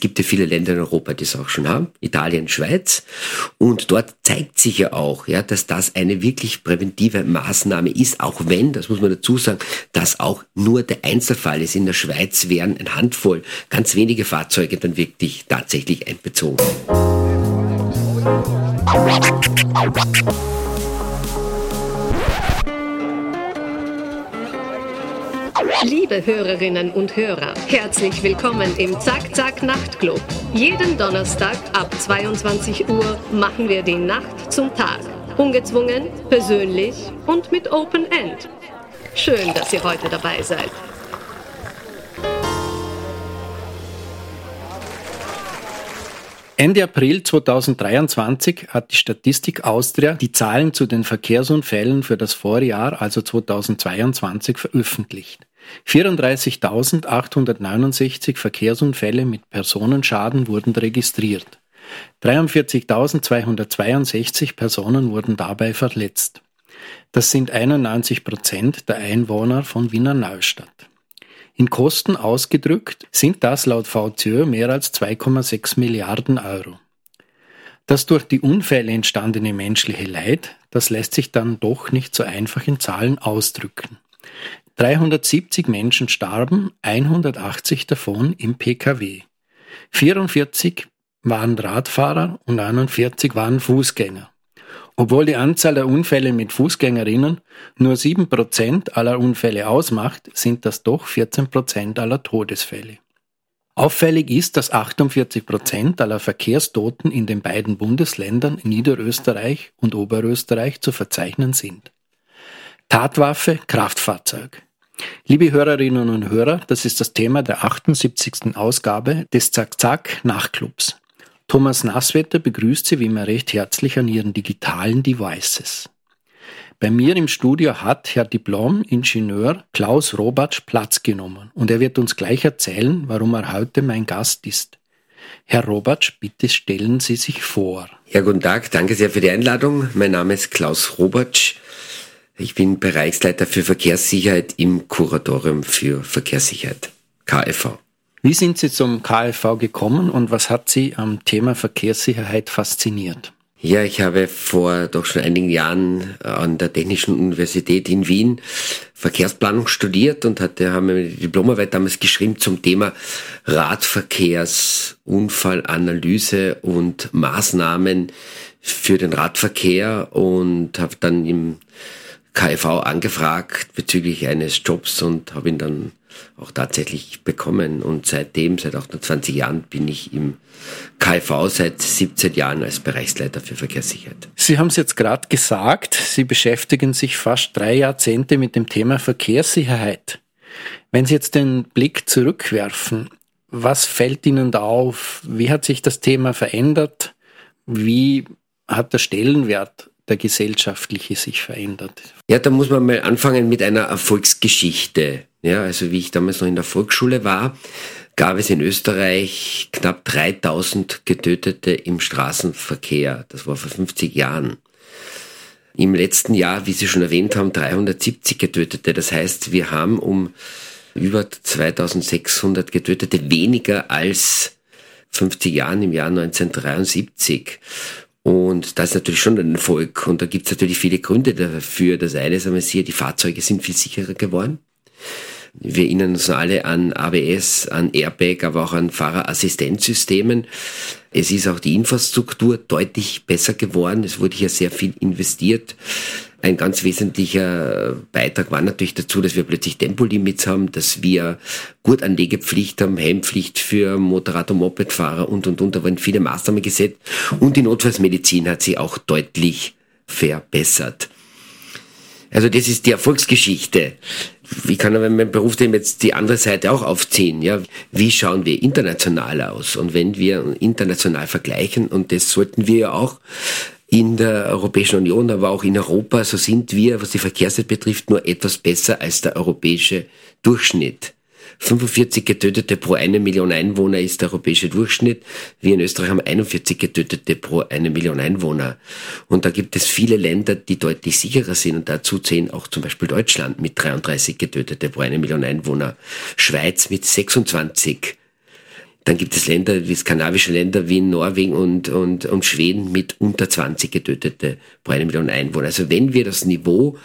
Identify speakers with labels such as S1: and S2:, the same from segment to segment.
S1: Es gibt ja viele Länder in Europa, die es auch schon haben. Italien, Schweiz. Und dort zeigt sich ja auch, ja, dass das eine wirklich präventive Maßnahme ist, auch wenn, das muss man dazu sagen, das auch nur der Einzelfall ist. In der Schweiz wären ein Handvoll, ganz wenige Fahrzeuge dann wirklich tatsächlich einbezogen.
S2: Liebe Hörerinnen und Hörer, herzlich willkommen im Zack Zack Nachtclub. Jeden Donnerstag ab 22 Uhr machen wir die Nacht zum Tag. Ungezwungen, persönlich und mit Open End. Schön, dass ihr heute dabei seid.
S3: Ende April 2023 hat die Statistik Austria die Zahlen zu den Verkehrsunfällen für das Vorjahr, also 2022, veröffentlicht. 34.869 Verkehrsunfälle mit Personenschaden wurden registriert. 43.262 Personen wurden dabei verletzt. Das sind 91 Prozent der Einwohner von Wiener Neustadt. In Kosten ausgedrückt sind das laut VCÖ mehr als 2,6 Milliarden Euro. Das durch die Unfälle entstandene menschliche Leid, das lässt sich dann doch nicht so einfach in Zahlen ausdrücken. 370 Menschen starben, 180 davon im Pkw. 44 waren Radfahrer und 49 waren Fußgänger. Obwohl die Anzahl der Unfälle mit Fußgängerinnen nur 7% aller Unfälle ausmacht, sind das doch 14% aller Todesfälle. Auffällig ist, dass 48% aller Verkehrstoten in den beiden Bundesländern Niederösterreich und Oberösterreich zu verzeichnen sind. Tatwaffe Kraftfahrzeug. Liebe Hörerinnen und Hörer, das ist das Thema der 78. Ausgabe des Zack Zack Nachtclubs. Thomas Nasswetter begrüßt Sie wie immer recht herzlich an Ihren digitalen Devices. Bei mir im Studio hat Herr Diplom-Ingenieur Klaus Robatsch Platz genommen und er wird uns gleich erzählen, warum er heute mein Gast ist. Herr Robatsch, bitte stellen Sie sich vor.
S1: Ja, guten Tag, danke sehr für die Einladung. Mein Name ist Klaus Robatsch. Ich bin Bereichsleiter für Verkehrssicherheit im Kuratorium für Verkehrssicherheit, KFV.
S3: Wie sind Sie zum KfV gekommen und was hat Sie am Thema Verkehrssicherheit fasziniert?
S1: Ja, ich habe vor doch schon einigen Jahren an der Technischen Universität in Wien Verkehrsplanung studiert und hatte, haben eine Diplomarbeit damals geschrieben zum Thema Radverkehrsunfallanalyse und Maßnahmen für den Radverkehr und habe dann im KfV angefragt bezüglich eines Jobs und habe ihn dann auch tatsächlich bekommen. Und seitdem, seit 28 Jahren, bin ich im KV seit 17 Jahren als Bereichsleiter für Verkehrssicherheit.
S3: Sie haben es jetzt gerade gesagt, Sie beschäftigen sich fast drei Jahrzehnte mit dem Thema Verkehrssicherheit. Wenn Sie jetzt den Blick zurückwerfen, was fällt Ihnen da auf? Wie hat sich das Thema verändert? Wie hat der Stellenwert der gesellschaftliche sich verändert?
S1: Ja, da muss man mal anfangen mit einer Erfolgsgeschichte. Ja, also wie ich damals noch in der Volksschule war, gab es in Österreich knapp 3000 Getötete im Straßenverkehr. Das war vor 50 Jahren. Im letzten Jahr, wie Sie schon erwähnt haben, 370 Getötete. Das heißt, wir haben um über 2600 Getötete weniger als 50 Jahren im Jahr 1973. Und das ist natürlich schon ein Erfolg. Und da gibt es natürlich viele Gründe dafür. Das eine ist einmal hier, die Fahrzeuge sind viel sicherer geworden. Wir erinnern uns alle an ABS, an Airbag, aber auch an Fahrerassistenzsystemen. Es ist auch die Infrastruktur deutlich besser geworden. Es wurde hier sehr viel investiert. Ein ganz wesentlicher Beitrag war natürlich dazu, dass wir plötzlich Tempolimits haben, dass wir Gurtanlegepflicht haben, Helmpflicht für Motorrad- und Mopedfahrer und, und, und. Da wurden viele Maßnahmen gesetzt. Und die Notfallsmedizin hat sich auch deutlich verbessert. Also das ist die Erfolgsgeschichte. Wie kann aber mein Berufsleben jetzt die andere Seite auch aufziehen? Ja, wie schauen wir international aus? Und wenn wir international vergleichen, und das sollten wir ja auch in der Europäischen Union, aber auch in Europa, so sind wir, was die Verkehrszeit betrifft, nur etwas besser als der europäische Durchschnitt. 45 Getötete pro eine Million Einwohner ist der europäische Durchschnitt. Wir in Österreich haben 41 Getötete pro eine Million Einwohner. Und da gibt es viele Länder, die deutlich sicherer sind. Und dazu zählen auch zum Beispiel Deutschland mit 33 Getötete pro eine Million Einwohner, Schweiz mit 26 Dann gibt es Länder wie skandinavische Länder wie Norwegen und, und, und Schweden mit unter 20 Getötete pro eine Million Einwohner. Also wenn wir das Niveau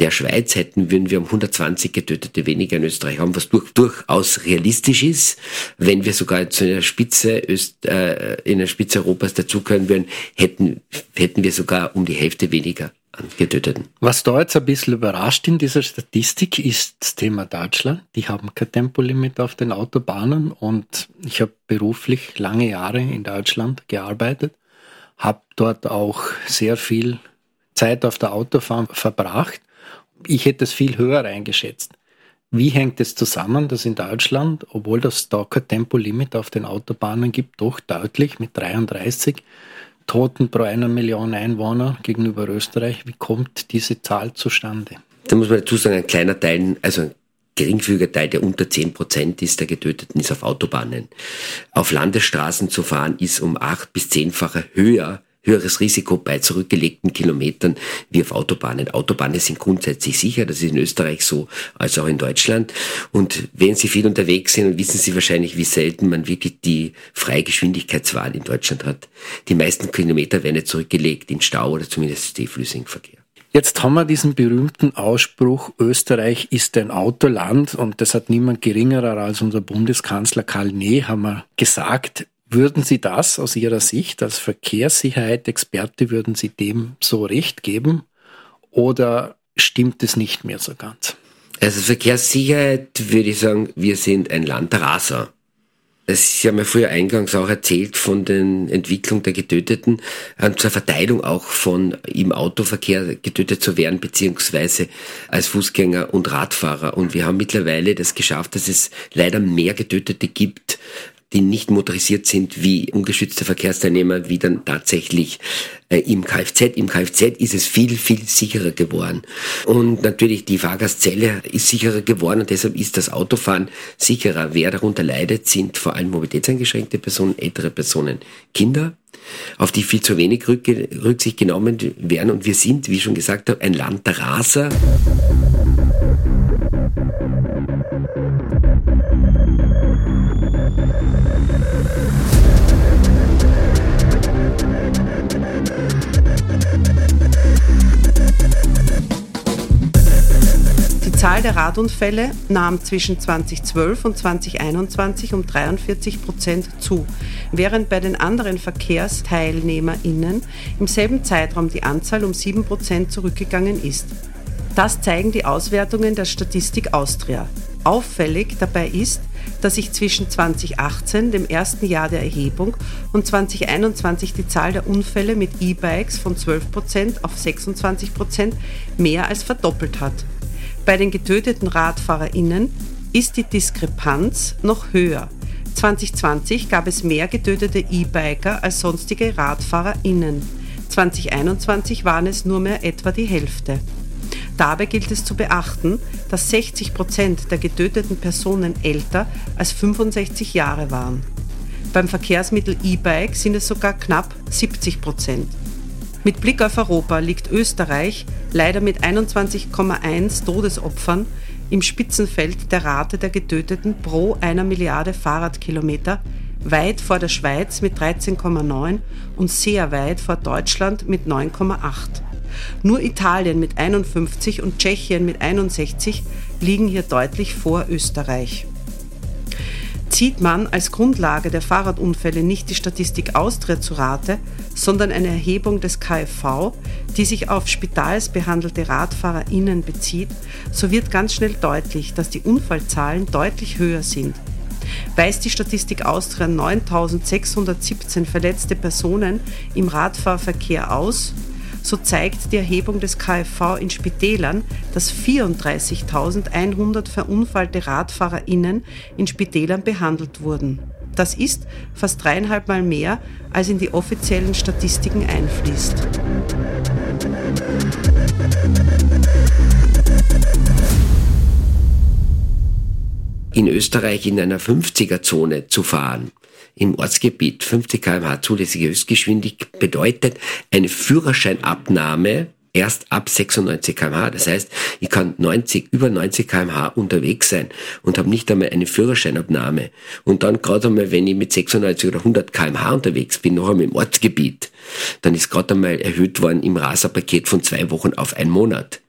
S1: der Schweiz hätten, würden wir um 120 Getötete weniger in Österreich haben, was durch, durchaus realistisch ist. Wenn wir sogar zu einer Spitze, Öst, äh, in der Spitze Europas dazugehören würden, hätten, hätten wir sogar um die Hälfte weniger an Getöteten.
S3: Was da jetzt ein bisschen überrascht in dieser Statistik ist das Thema Deutschland. Die haben kein Tempolimit auf den Autobahnen und ich habe beruflich lange Jahre in Deutschland gearbeitet, habe dort auch sehr viel Zeit auf der Autobahn verbracht ich hätte es viel höher eingeschätzt. Wie hängt es zusammen, dass in Deutschland, obwohl das da kein Tempolimit auf den Autobahnen gibt, doch deutlich mit 33 Toten pro einer Million Einwohner gegenüber Österreich, wie kommt diese Zahl zustande?
S1: Da muss man dazu sagen, ein kleiner Teil, also ein geringfügiger Teil, der unter 10 Prozent ist, der Getöteten ist auf Autobahnen. Auf Landesstraßen zu fahren ist um acht bis zehnfache höher höheres Risiko bei zurückgelegten Kilometern wie auf Autobahnen. Autobahnen sind grundsätzlich sicher, das ist in Österreich so, als auch in Deutschland. Und wenn Sie viel unterwegs sind, wissen Sie wahrscheinlich, wie selten man wirklich die Freigeschwindigkeitswahl in Deutschland hat. Die meisten Kilometer werden nicht zurückgelegt in Stau oder zumindest stehflüssigen Verkehr.
S3: Jetzt haben wir diesen berühmten Ausspruch, Österreich ist ein Autoland und das hat niemand geringerer als unser Bundeskanzler Karl wir gesagt. Würden Sie das aus Ihrer Sicht als Verkehrssicherheit-Experte, würden Sie dem so recht geben oder stimmt es nicht mehr so ganz?
S1: Also Verkehrssicherheit würde ich sagen, wir sind ein Land der Raser. Sie haben ja früher eingangs auch erzählt von den Entwicklung der Getöteten äh, zur Verteilung auch von im Autoverkehr getötet zu werden, beziehungsweise als Fußgänger und Radfahrer. Und wir haben mittlerweile das geschafft, dass es leider mehr Getötete gibt die nicht motorisiert sind wie ungeschützte Verkehrsteilnehmer, wie dann tatsächlich äh, im Kfz. Im Kfz ist es viel, viel sicherer geworden. Und natürlich die Fahrgastzelle ist sicherer geworden und deshalb ist das Autofahren sicherer. Wer darunter leidet, sind vor allem mobilitätseingeschränkte Personen, ältere Personen, Kinder, auf die viel zu wenig Rücksicht genommen werden. Und wir sind, wie schon gesagt habe, ein Land der Raser.
S4: Zahl der Radunfälle nahm zwischen 2012 und 2021 um 43 Prozent zu, während bei den anderen VerkehrsteilnehmerInnen im selben Zeitraum die Anzahl um 7 Prozent zurückgegangen ist. Das zeigen die Auswertungen der Statistik Austria. Auffällig dabei ist, dass sich zwischen 2018, dem ersten Jahr der Erhebung, und 2021 die Zahl der Unfälle mit E-Bikes von 12% auf 26% mehr als verdoppelt hat. Bei den getöteten RadfahrerInnen ist die Diskrepanz noch höher. 2020 gab es mehr getötete E-Biker als sonstige RadfahrerInnen. 2021 waren es nur mehr etwa die Hälfte. Dabei gilt es zu beachten, dass 60 Prozent der getöteten Personen älter als 65 Jahre waren. Beim Verkehrsmittel E-Bike sind es sogar knapp 70 Prozent. Mit Blick auf Europa liegt Österreich leider mit 21,1 Todesopfern im Spitzenfeld der Rate der Getöteten pro einer Milliarde Fahrradkilometer, weit vor der Schweiz mit 13,9 und sehr weit vor Deutschland mit 9,8. Nur Italien mit 51 und Tschechien mit 61 liegen hier deutlich vor Österreich. Zieht man als Grundlage der Fahrradunfälle nicht die Statistik Austria zu Rate, sondern eine Erhebung des KfV, die sich auf spitalsbehandelte RadfahrerInnen bezieht, so wird ganz schnell deutlich, dass die Unfallzahlen deutlich höher sind. Weist die Statistik Austria 9617 verletzte Personen im Radfahrverkehr aus, so zeigt die Erhebung des KfV in Spitälern, dass 34.100 verunfallte RadfahrerInnen in Spitälern behandelt wurden. Das ist fast dreieinhalb Mal mehr, als in die offiziellen Statistiken einfließt.
S1: In Österreich in einer 50er-Zone zu fahren, im Ortsgebiet 50 km/h zulässige Höchstgeschwindigkeit bedeutet eine Führerscheinabnahme erst ab 96 kmh. Das heißt, ich kann 90, über 90 kmh unterwegs sein und habe nicht einmal eine Führerscheinabnahme. Und dann gerade einmal, wenn ich mit 96 oder 100 kmh unterwegs bin, noch einmal im Ortsgebiet, dann ist gerade einmal erhöht worden im Raserpaket von zwei Wochen auf einen Monat.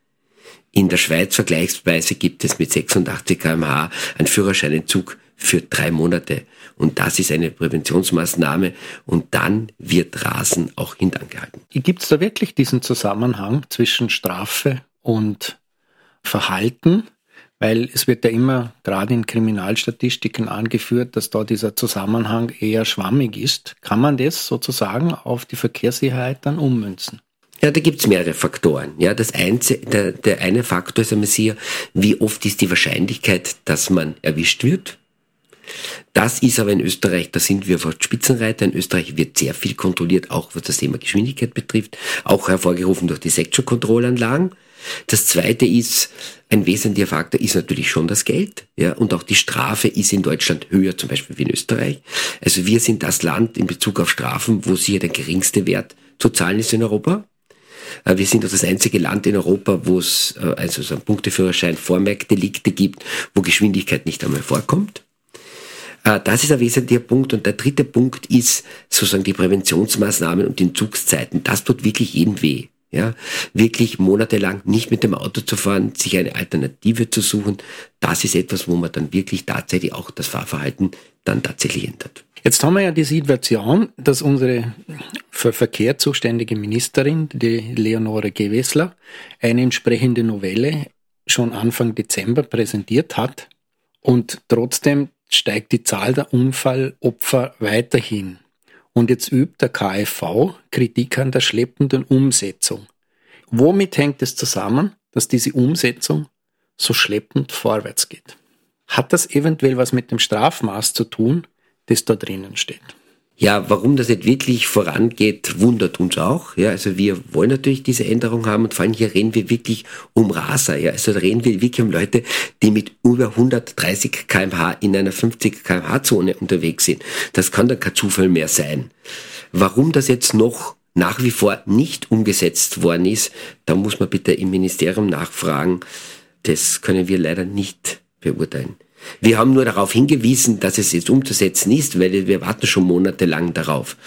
S1: In der Schweiz vergleichsweise gibt es mit 86 kmh einen Führerscheinentzug für drei Monate. Und das ist eine Präventionsmaßnahme und dann wird Rasen auch hintangehalten.
S3: Gibt es da wirklich diesen Zusammenhang zwischen Strafe und Verhalten? Weil es wird ja immer gerade in Kriminalstatistiken angeführt, dass da dieser Zusammenhang eher schwammig ist. Kann man das sozusagen auf die Verkehrssicherheit dann ummünzen?
S1: Ja, da gibt's mehrere Faktoren. Ja, das einzige, der, der eine Faktor ist einmal sehr, wie oft ist die Wahrscheinlichkeit, dass man erwischt wird? Das ist aber in Österreich, da sind wir fast Spitzenreiter. In Österreich wird sehr viel kontrolliert, auch was das Thema Geschwindigkeit betrifft, auch hervorgerufen durch die Section-Kontrollanlagen. Das zweite ist, ein wesentlicher Faktor ist natürlich schon das Geld, ja, und auch die Strafe ist in Deutschland höher, zum Beispiel wie in Österreich. Also wir sind das Land in Bezug auf Strafen, wo sicher der geringste Wert zu zahlen ist in Europa. Äh, wir sind auch das einzige Land in Europa, wo es äh, also so ein Punkteführerschein Vormerkdelikte gibt, wo Geschwindigkeit nicht einmal vorkommt. Äh, das ist ein wesentlicher Punkt. Und der dritte Punkt ist sozusagen die Präventionsmaßnahmen und die Entzugszeiten. Das tut wirklich jedem weh. Ja, wirklich monatelang nicht mit dem Auto zu fahren, sich eine Alternative zu suchen, das ist etwas, wo man dann wirklich tatsächlich auch das Fahrverhalten dann tatsächlich ändert.
S3: Jetzt haben wir ja die Situation, dass unsere für Verkehr zuständige Ministerin, die Leonore Gewessler, eine entsprechende Novelle schon Anfang Dezember präsentiert hat. Und trotzdem steigt die Zahl der Unfallopfer weiterhin. Und jetzt übt der KfV Kritik an der schleppenden Umsetzung. Womit hängt es zusammen, dass diese Umsetzung so schleppend vorwärts geht? Hat das eventuell was mit dem Strafmaß zu tun, das da drinnen steht?
S1: Ja, warum das nicht wirklich vorangeht, wundert uns auch. Ja, also wir wollen natürlich diese Änderung haben und vor allem hier reden wir wirklich um Raser. Ja, also da reden wir wirklich um Leute, die mit über 130 kmh in einer 50 kmh Zone unterwegs sind. Das kann dann kein Zufall mehr sein. Warum das jetzt noch nach wie vor nicht umgesetzt worden ist, da muss man bitte im Ministerium nachfragen. Das können wir leider nicht beurteilen. Wir haben nur darauf hingewiesen, dass es jetzt umzusetzen ist, weil wir warten schon monatelang darauf,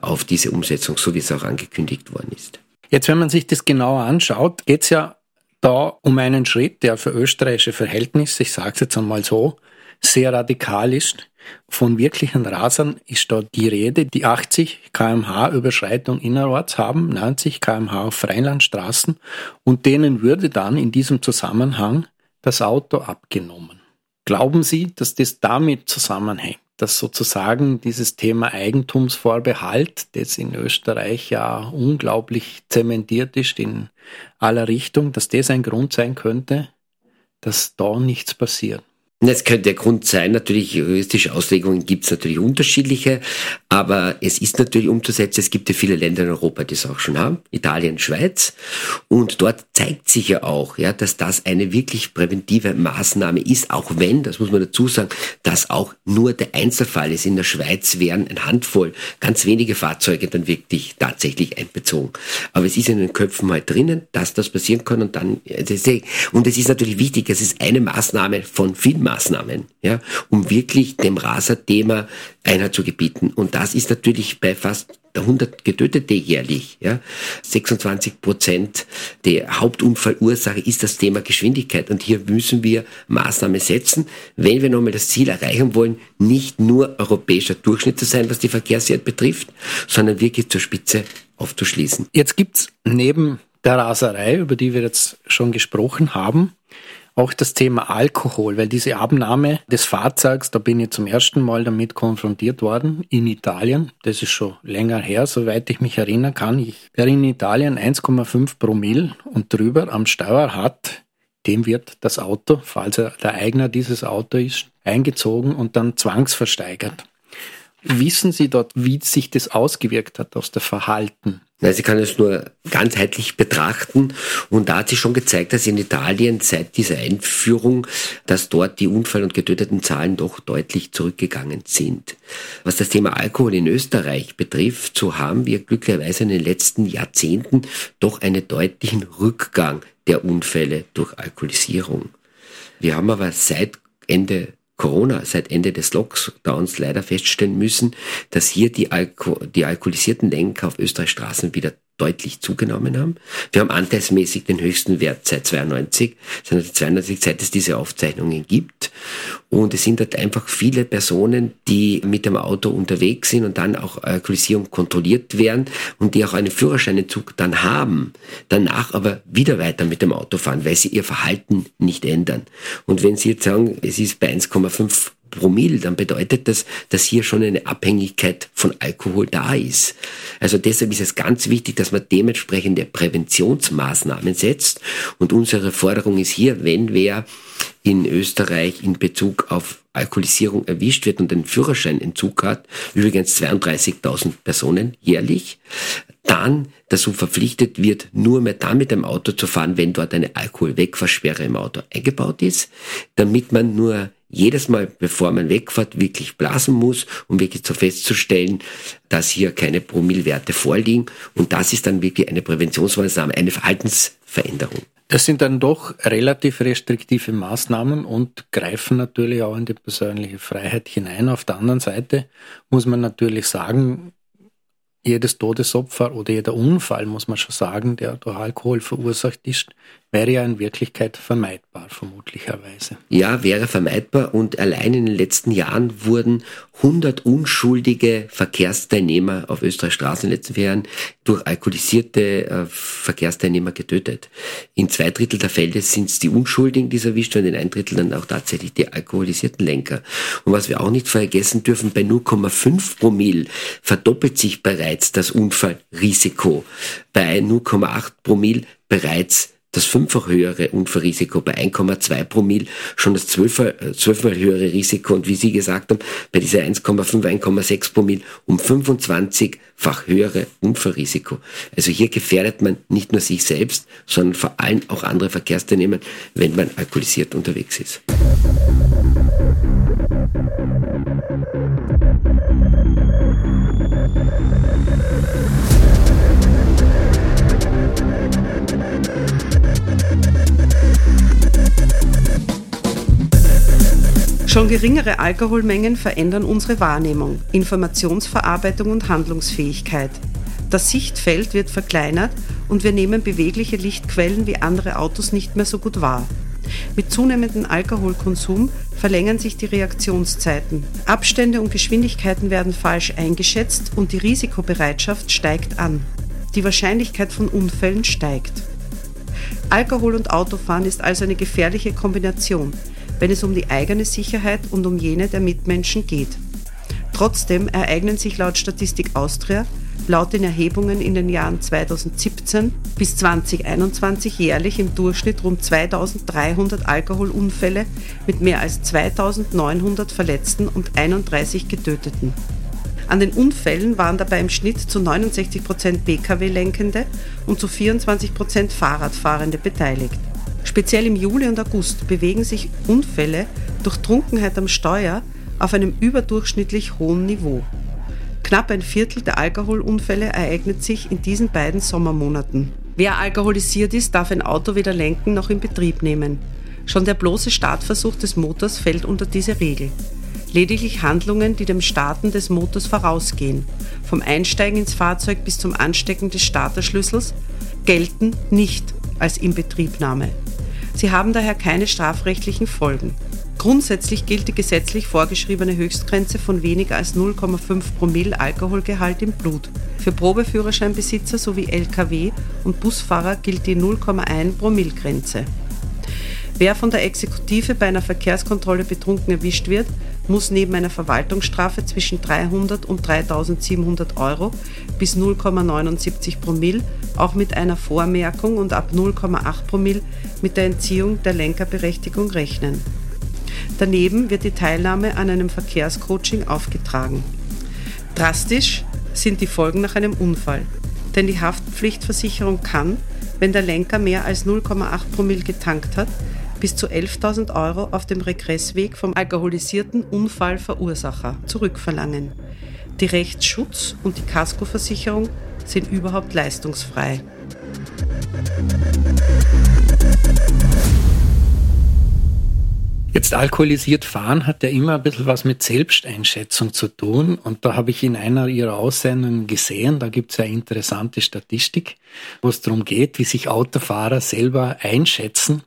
S1: auf diese Umsetzung, so wie es auch angekündigt worden ist.
S3: Jetzt, wenn man sich das genauer anschaut, geht es ja da um einen Schritt, der für österreichische Verhältnisse, ich sage es jetzt einmal so, sehr radikal ist. Von wirklichen Rasern ist da die Rede, die 80 kmh Überschreitung innerorts haben, 90 kmh auf Freilandstraßen und denen würde dann in diesem Zusammenhang das Auto abgenommen. Glauben Sie, dass das damit zusammenhängt, dass sozusagen dieses Thema Eigentumsvorbehalt, das in Österreich ja unglaublich zementiert ist in aller Richtung, dass das ein Grund sein könnte, dass da nichts passiert?
S1: Das könnte der Grund sein, natürlich juristische Auslegungen gibt es natürlich unterschiedliche, aber es ist natürlich umzusetzen. Es gibt ja viele Länder in Europa, die es auch schon haben, Italien, Schweiz, und dort zeigt sich ja auch, ja, dass das eine wirklich präventive Maßnahme ist, auch wenn, das muss man dazu sagen, das auch nur der Einzelfall ist. In der Schweiz wären eine Handvoll, ganz wenige Fahrzeuge dann wirklich tatsächlich einbezogen. Aber es ist in den Köpfen halt drinnen, dass das passieren kann und dann, und es ist natürlich wichtig, es ist eine Maßnahme von vielen ja, um wirklich dem Raser-Thema Einhalt zu gebieten. Und das ist natürlich bei fast 100 Getötete jährlich. Ja. 26 Prozent der Hauptunfallursache ist das Thema Geschwindigkeit. Und hier müssen wir Maßnahmen setzen, wenn wir nochmal das Ziel erreichen wollen, nicht nur europäischer Durchschnitt zu sein, was die Verkehrssicherheit betrifft, sondern wirklich zur Spitze aufzuschließen.
S3: Jetzt gibt's neben der Raserei, über die wir jetzt schon gesprochen haben, auch das Thema Alkohol, weil diese Abnahme des Fahrzeugs, da bin ich zum ersten Mal damit konfrontiert worden in Italien. Das ist schon länger her, soweit ich mich erinnern kann. Ich, wer in Italien 1,5 Promille und drüber am Steuer hat, dem wird das Auto, falls er der Eigner dieses Auto ist, eingezogen und dann zwangsversteigert. Wissen Sie dort, wie sich das ausgewirkt hat aus der Verhalten?
S1: Sie kann es nur ganzheitlich betrachten und da hat sich schon gezeigt, dass in Italien seit dieser Einführung, dass dort die Unfall- und getöteten Zahlen doch deutlich zurückgegangen sind. Was das Thema Alkohol in Österreich betrifft, so haben wir glücklicherweise in den letzten Jahrzehnten doch einen deutlichen Rückgang der Unfälle durch Alkoholisierung. Wir haben aber seit Ende Corona, seit Ende des Lockdowns leider feststellen müssen, dass hier die, Alko die alkoholisierten Lenker auf Österreichs Straßen wieder deutlich zugenommen haben. Wir haben anteilsmäßig den höchsten Wert seit 92, seit 1992, seit es diese Aufzeichnungen gibt. Und es sind halt einfach viele Personen, die mit dem Auto unterwegs sind und dann auch Alkoholisierung kontrolliert werden und die auch einen Führerscheinentzug dann haben, danach aber wieder weiter mit dem Auto fahren, weil sie ihr Verhalten nicht ändern. Und wenn Sie jetzt sagen, es ist bei 1,5 Promille, dann bedeutet das, dass hier schon eine Abhängigkeit von Alkohol da ist. Also deshalb ist es ganz wichtig, dass man dementsprechende Präventionsmaßnahmen setzt. Und unsere Forderung ist hier, wenn wer in Österreich in Bezug auf Alkoholisierung erwischt wird und einen Führerscheinentzug hat, übrigens 32.000 Personen jährlich, dann dazu verpflichtet wird, nur mehr dann mit dem Auto zu fahren, wenn dort eine Alkoholwegversperre im Auto eingebaut ist, damit man nur jedes Mal, bevor man wegfährt, wirklich blasen muss, um wirklich so festzustellen, dass hier keine Promillwerte vorliegen. Und das ist dann wirklich eine Präventionsmaßnahme, eine Verhaltensveränderung.
S3: Das sind dann doch relativ restriktive Maßnahmen und greifen natürlich auch in die persönliche Freiheit hinein. Auf der anderen Seite muss man natürlich sagen, jedes Todesopfer oder jeder Unfall, muss man schon sagen, der durch Alkohol verursacht ist, wäre ja in Wirklichkeit vermeidbar, vermutlicherweise.
S1: Ja, wäre vermeidbar und allein in den letzten Jahren wurden 100 unschuldige Verkehrsteilnehmer auf Österreichs Straßen in den letzten vier Jahren durch alkoholisierte äh, Verkehrsteilnehmer getötet. In zwei Drittel der Fälle sind es die Unschuldigen, die erwischt werden, in ein Drittel dann auch tatsächlich die alkoholisierten Lenker. Und was wir auch nicht vergessen dürfen, bei 0,5 Promille verdoppelt sich bereits das Unfallrisiko. Bei 0,8 Promille bereits das fünffach höhere Unfallrisiko bei 1,2 Promille, schon das zwölfmal, zwölfmal höhere Risiko und wie Sie gesagt haben, bei dieser 1,5, 1,6 Promille um 25-fach höhere Unfallrisiko. Also hier gefährdet man nicht nur sich selbst, sondern vor allem auch andere Verkehrsteilnehmer, wenn man alkoholisiert unterwegs ist.
S4: Schon geringere Alkoholmengen verändern unsere Wahrnehmung, Informationsverarbeitung und Handlungsfähigkeit. Das Sichtfeld wird verkleinert und wir nehmen bewegliche Lichtquellen wie andere Autos nicht mehr so gut wahr. Mit zunehmendem Alkoholkonsum verlängern sich die Reaktionszeiten. Abstände und Geschwindigkeiten werden falsch eingeschätzt und die Risikobereitschaft steigt an. Die Wahrscheinlichkeit von Unfällen steigt. Alkohol und Autofahren ist also eine gefährliche Kombination wenn es um die eigene Sicherheit und um jene der Mitmenschen geht. Trotzdem ereignen sich laut Statistik Austria laut den Erhebungen in den Jahren 2017 bis 2021 jährlich im Durchschnitt rund 2300 Alkoholunfälle mit mehr als 2900 Verletzten und 31 Getöteten. An den Unfällen waren dabei im Schnitt zu 69% Pkw-Lenkende und zu 24% Fahrradfahrende beteiligt. Speziell im Juli und August bewegen sich Unfälle durch Trunkenheit am Steuer auf einem überdurchschnittlich hohen Niveau. Knapp ein Viertel der Alkoholunfälle ereignet sich in diesen beiden Sommermonaten. Wer alkoholisiert ist, darf ein Auto weder lenken noch in Betrieb nehmen. Schon der bloße Startversuch des Motors fällt unter diese Regel. Lediglich Handlungen, die dem Starten des Motors vorausgehen, vom Einsteigen ins Fahrzeug bis zum Anstecken des Starterschlüssels, gelten nicht als Inbetriebnahme. Sie haben daher keine strafrechtlichen Folgen. Grundsätzlich gilt die gesetzlich vorgeschriebene Höchstgrenze von weniger als 0,5 Promille Alkoholgehalt im Blut. Für Probeführerscheinbesitzer sowie Lkw- und Busfahrer gilt die 0,1 Promille-Grenze. Wer von der Exekutive bei einer Verkehrskontrolle betrunken erwischt wird, muss neben einer Verwaltungsstrafe zwischen 300 und 3700 Euro bis 0,79 Promille auch mit einer Vormerkung und ab 0,8 Promille mit der Entziehung der Lenkerberechtigung rechnen. Daneben wird die Teilnahme an einem Verkehrscoaching aufgetragen. Drastisch sind die Folgen nach einem Unfall, denn die Haftpflichtversicherung kann, wenn der Lenker mehr als 0,8 Promille getankt hat, bis zu 11.000 Euro auf dem Regressweg vom alkoholisierten Unfallverursacher zurückverlangen. Die Rechtsschutz und die Kaskoversicherung sind überhaupt leistungsfrei.
S3: Jetzt alkoholisiert fahren hat ja immer ein bisschen was mit Selbsteinschätzung zu tun. Und da habe ich in einer ihrer Aussendungen gesehen, da gibt es ja interessante Statistik, wo es darum geht, wie sich Autofahrer selber einschätzen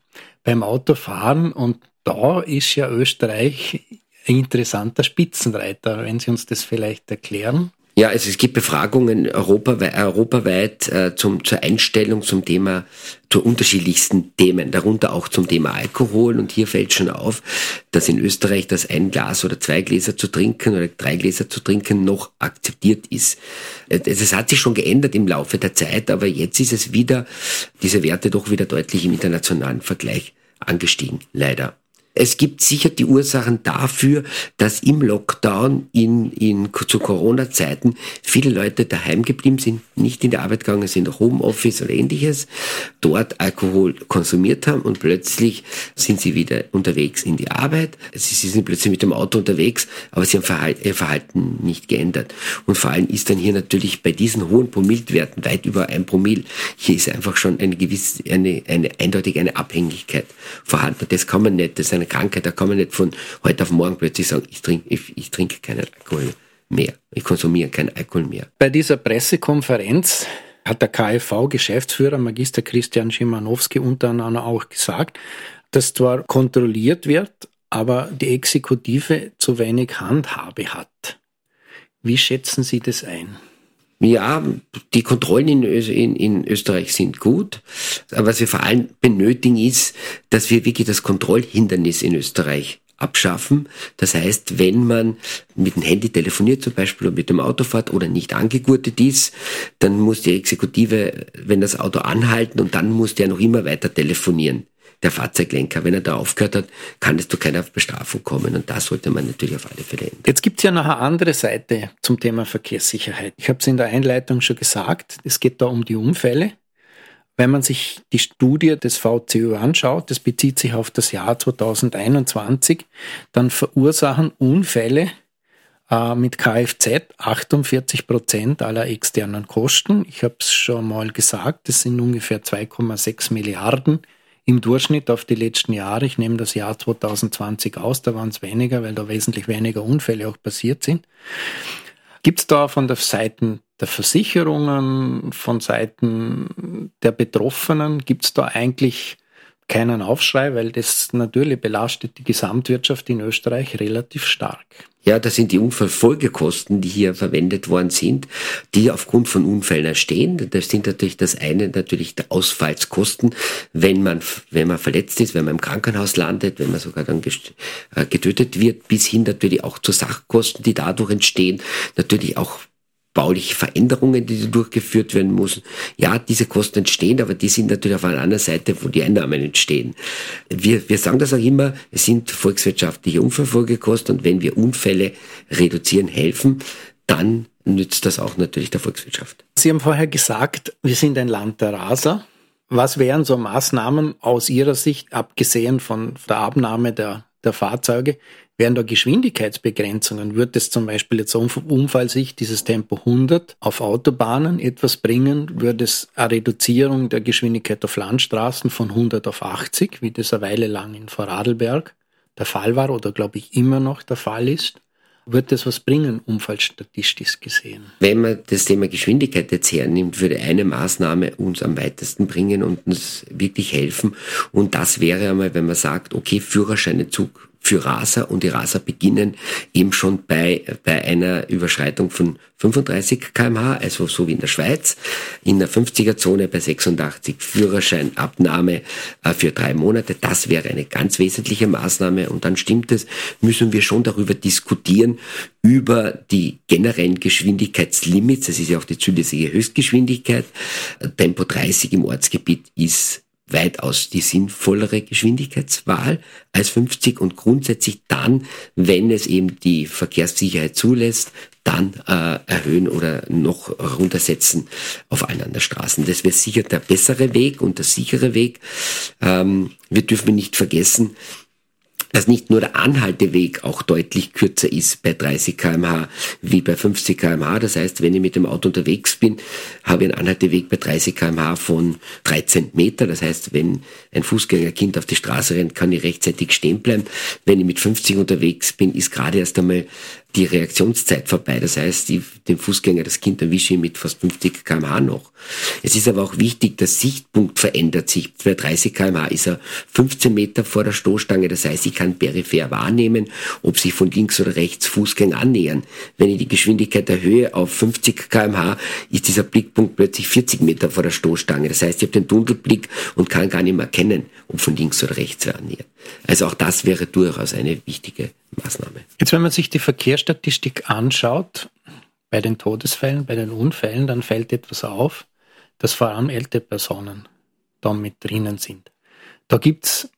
S3: beim Autofahren. Und da ist ja Österreich ein interessanter Spitzenreiter, wenn Sie uns das vielleicht erklären.
S1: Ja, also es gibt Befragungen europaweit, europaweit äh, zum, zur Einstellung zum Thema, zu unterschiedlichsten Themen, darunter auch zum Thema Alkohol. Und hier fällt schon auf, dass in Österreich das ein Glas oder zwei Gläser zu trinken oder drei Gläser zu trinken noch akzeptiert ist. Äh, es hat sich schon geändert im Laufe der Zeit, aber jetzt ist es wieder, diese Werte doch wieder deutlich im internationalen Vergleich angestiegen, leider. Es gibt sicher die Ursachen dafür, dass im Lockdown in, in, zu Corona-Zeiten viele Leute daheim geblieben sind, nicht in die Arbeit gegangen sind, Homeoffice oder ähnliches, dort Alkohol konsumiert haben und plötzlich sind sie wieder unterwegs in die Arbeit. Sie sind plötzlich mit dem Auto unterwegs, aber sie haben Verhalten, ihr Verhalten nicht geändert. Und vor allem ist dann hier natürlich bei diesen hohen Promillwerten, weit über ein Promille, hier ist einfach schon eine gewisse, eine, eine eindeutig eine Abhängigkeit vorhanden. Das kann man nicht, das ist eine eine Krankheit, da kann man nicht von heute auf morgen plötzlich sagen, ich trinke, ich, ich trinke keinen Alkohol mehr. Ich konsumiere keinen Alkohol mehr.
S3: Bei dieser Pressekonferenz hat der KfV-Geschäftsführer Magister Christian Schimanowski unter anderem auch gesagt, dass zwar kontrolliert wird, aber die Exekutive zu wenig Handhabe hat. Wie schätzen Sie das ein?
S1: Ja, die Kontrollen in, in, in, Österreich sind gut. Aber was wir vor allem benötigen ist, dass wir wirklich das Kontrollhindernis in Österreich abschaffen. Das heißt, wenn man mit dem Handy telefoniert zum Beispiel oder mit dem Auto fährt oder nicht angegurtet ist, dann muss die Exekutive, wenn das Auto anhalten und dann muss der noch immer weiter telefonieren der Fahrzeuglenker. Wenn er da aufgehört hat, kann es zu keiner Bestrafung kommen. Und das sollte man natürlich auf alle Fälle ändern.
S3: Jetzt gibt es ja noch eine andere Seite zum Thema Verkehrssicherheit. Ich habe es in der Einleitung schon gesagt, es geht da um die Unfälle. Wenn man sich die Studie des VCU anschaut, das bezieht sich auf das Jahr 2021, dann verursachen Unfälle äh, mit Kfz 48 Prozent aller externen Kosten. Ich habe es schon mal gesagt, das sind ungefähr 2,6 Milliarden im Durchschnitt auf die letzten Jahre, ich nehme das Jahr 2020 aus, da waren es weniger, weil da wesentlich weniger Unfälle auch passiert sind. Gibt es da von der Seite der Versicherungen, von Seiten der Betroffenen, gibt es da eigentlich keinen Aufschrei, weil das natürlich belastet die Gesamtwirtschaft in Österreich relativ stark.
S1: Ja, das sind die Unfallfolgekosten, die hier verwendet worden sind, die aufgrund von Unfällen entstehen. Das sind natürlich das eine, natürlich der Ausfallskosten, wenn man, wenn man verletzt ist, wenn man im Krankenhaus landet, wenn man sogar dann äh, getötet wird, bis hin natürlich auch zu Sachkosten, die dadurch entstehen, natürlich auch bauliche Veränderungen, die durchgeführt werden müssen. Ja, diese Kosten entstehen, aber die sind natürlich auf einer anderen Seite, wo die Einnahmen entstehen. Wir, wir sagen das auch immer, es sind volkswirtschaftliche Unfallfolgekosten und wenn wir Unfälle reduzieren helfen, dann nützt das auch natürlich der Volkswirtschaft.
S3: Sie haben vorher gesagt, wir sind ein Land der Raser. Was wären so Maßnahmen aus Ihrer Sicht, abgesehen von der Abnahme der, der Fahrzeuge, Wären da Geschwindigkeitsbegrenzungen, wird es zum Beispiel jetzt Unfallsicht dieses Tempo 100 auf Autobahnen etwas bringen? Würde es eine Reduzierung der Geschwindigkeit auf Landstraßen von 100 auf 80, wie das eine Weile lang in Vorarlberg der Fall war oder glaube ich immer noch der Fall ist? Wird das was bringen, unfallstatistisch gesehen?
S1: Wenn man das Thema Geschwindigkeit jetzt hernimmt, würde eine Maßnahme uns am weitesten bringen und uns wirklich helfen. Und das wäre einmal, wenn man sagt, okay, Führerscheinezug für Raser und die Raser beginnen eben schon bei, bei einer Überschreitung von 35 kmh, also so wie in der Schweiz, in der 50er-Zone bei 86 Führerscheinabnahme äh, für drei Monate. Das wäre eine ganz wesentliche Maßnahme und dann stimmt es, müssen wir schon darüber diskutieren, über die generellen Geschwindigkeitslimits, das ist ja auch die zulässige Höchstgeschwindigkeit. Tempo 30 im Ortsgebiet ist weitaus die sinnvollere Geschwindigkeitswahl als 50 und grundsätzlich dann, wenn es eben die Verkehrssicherheit zulässt, dann äh, erhöhen oder noch runtersetzen auf allen anderen Straßen. Das wäre sicher der bessere Weg und der sichere Weg. Ähm, wir dürfen nicht vergessen, dass nicht nur der Anhalteweg auch deutlich kürzer ist bei 30 kmh wie bei 50 kmh. Das heißt, wenn ich mit dem Auto unterwegs bin, habe ich einen Anhalteweg bei 30 kmh von 13 Meter. Das heißt, wenn ein Fußgängerkind auf die Straße rennt, kann ich rechtzeitig stehen bleiben. Wenn ich mit 50 unterwegs bin, ist gerade erst einmal die Reaktionszeit vorbei. Das heißt, die, den Fußgänger, das Kind erwische ich mit fast 50 kmh noch. Es ist aber auch wichtig, der Sichtpunkt verändert sich. Bei 30 kmh ist er 15 Meter vor der Stoßstange. Das heißt, ich kann peripher wahrnehmen, ob sich von links oder rechts Fußgänger annähern. Wenn ich die Geschwindigkeit erhöhe auf 50 kmh, ist dieser Blickpunkt plötzlich 40 Meter vor der Stoßstange. Das heißt, ich habe den Tunnelblick und kann gar nicht mehr erkennen, ob von links oder rechts wer annähert. Also auch das wäre durchaus eine wichtige Maßnahme.
S3: Jetzt, wenn man sich die Verkehrsstatistik anschaut, bei den Todesfällen, bei den Unfällen, dann fällt etwas auf, dass vor allem ältere Personen da mit drinnen sind. Da gibt's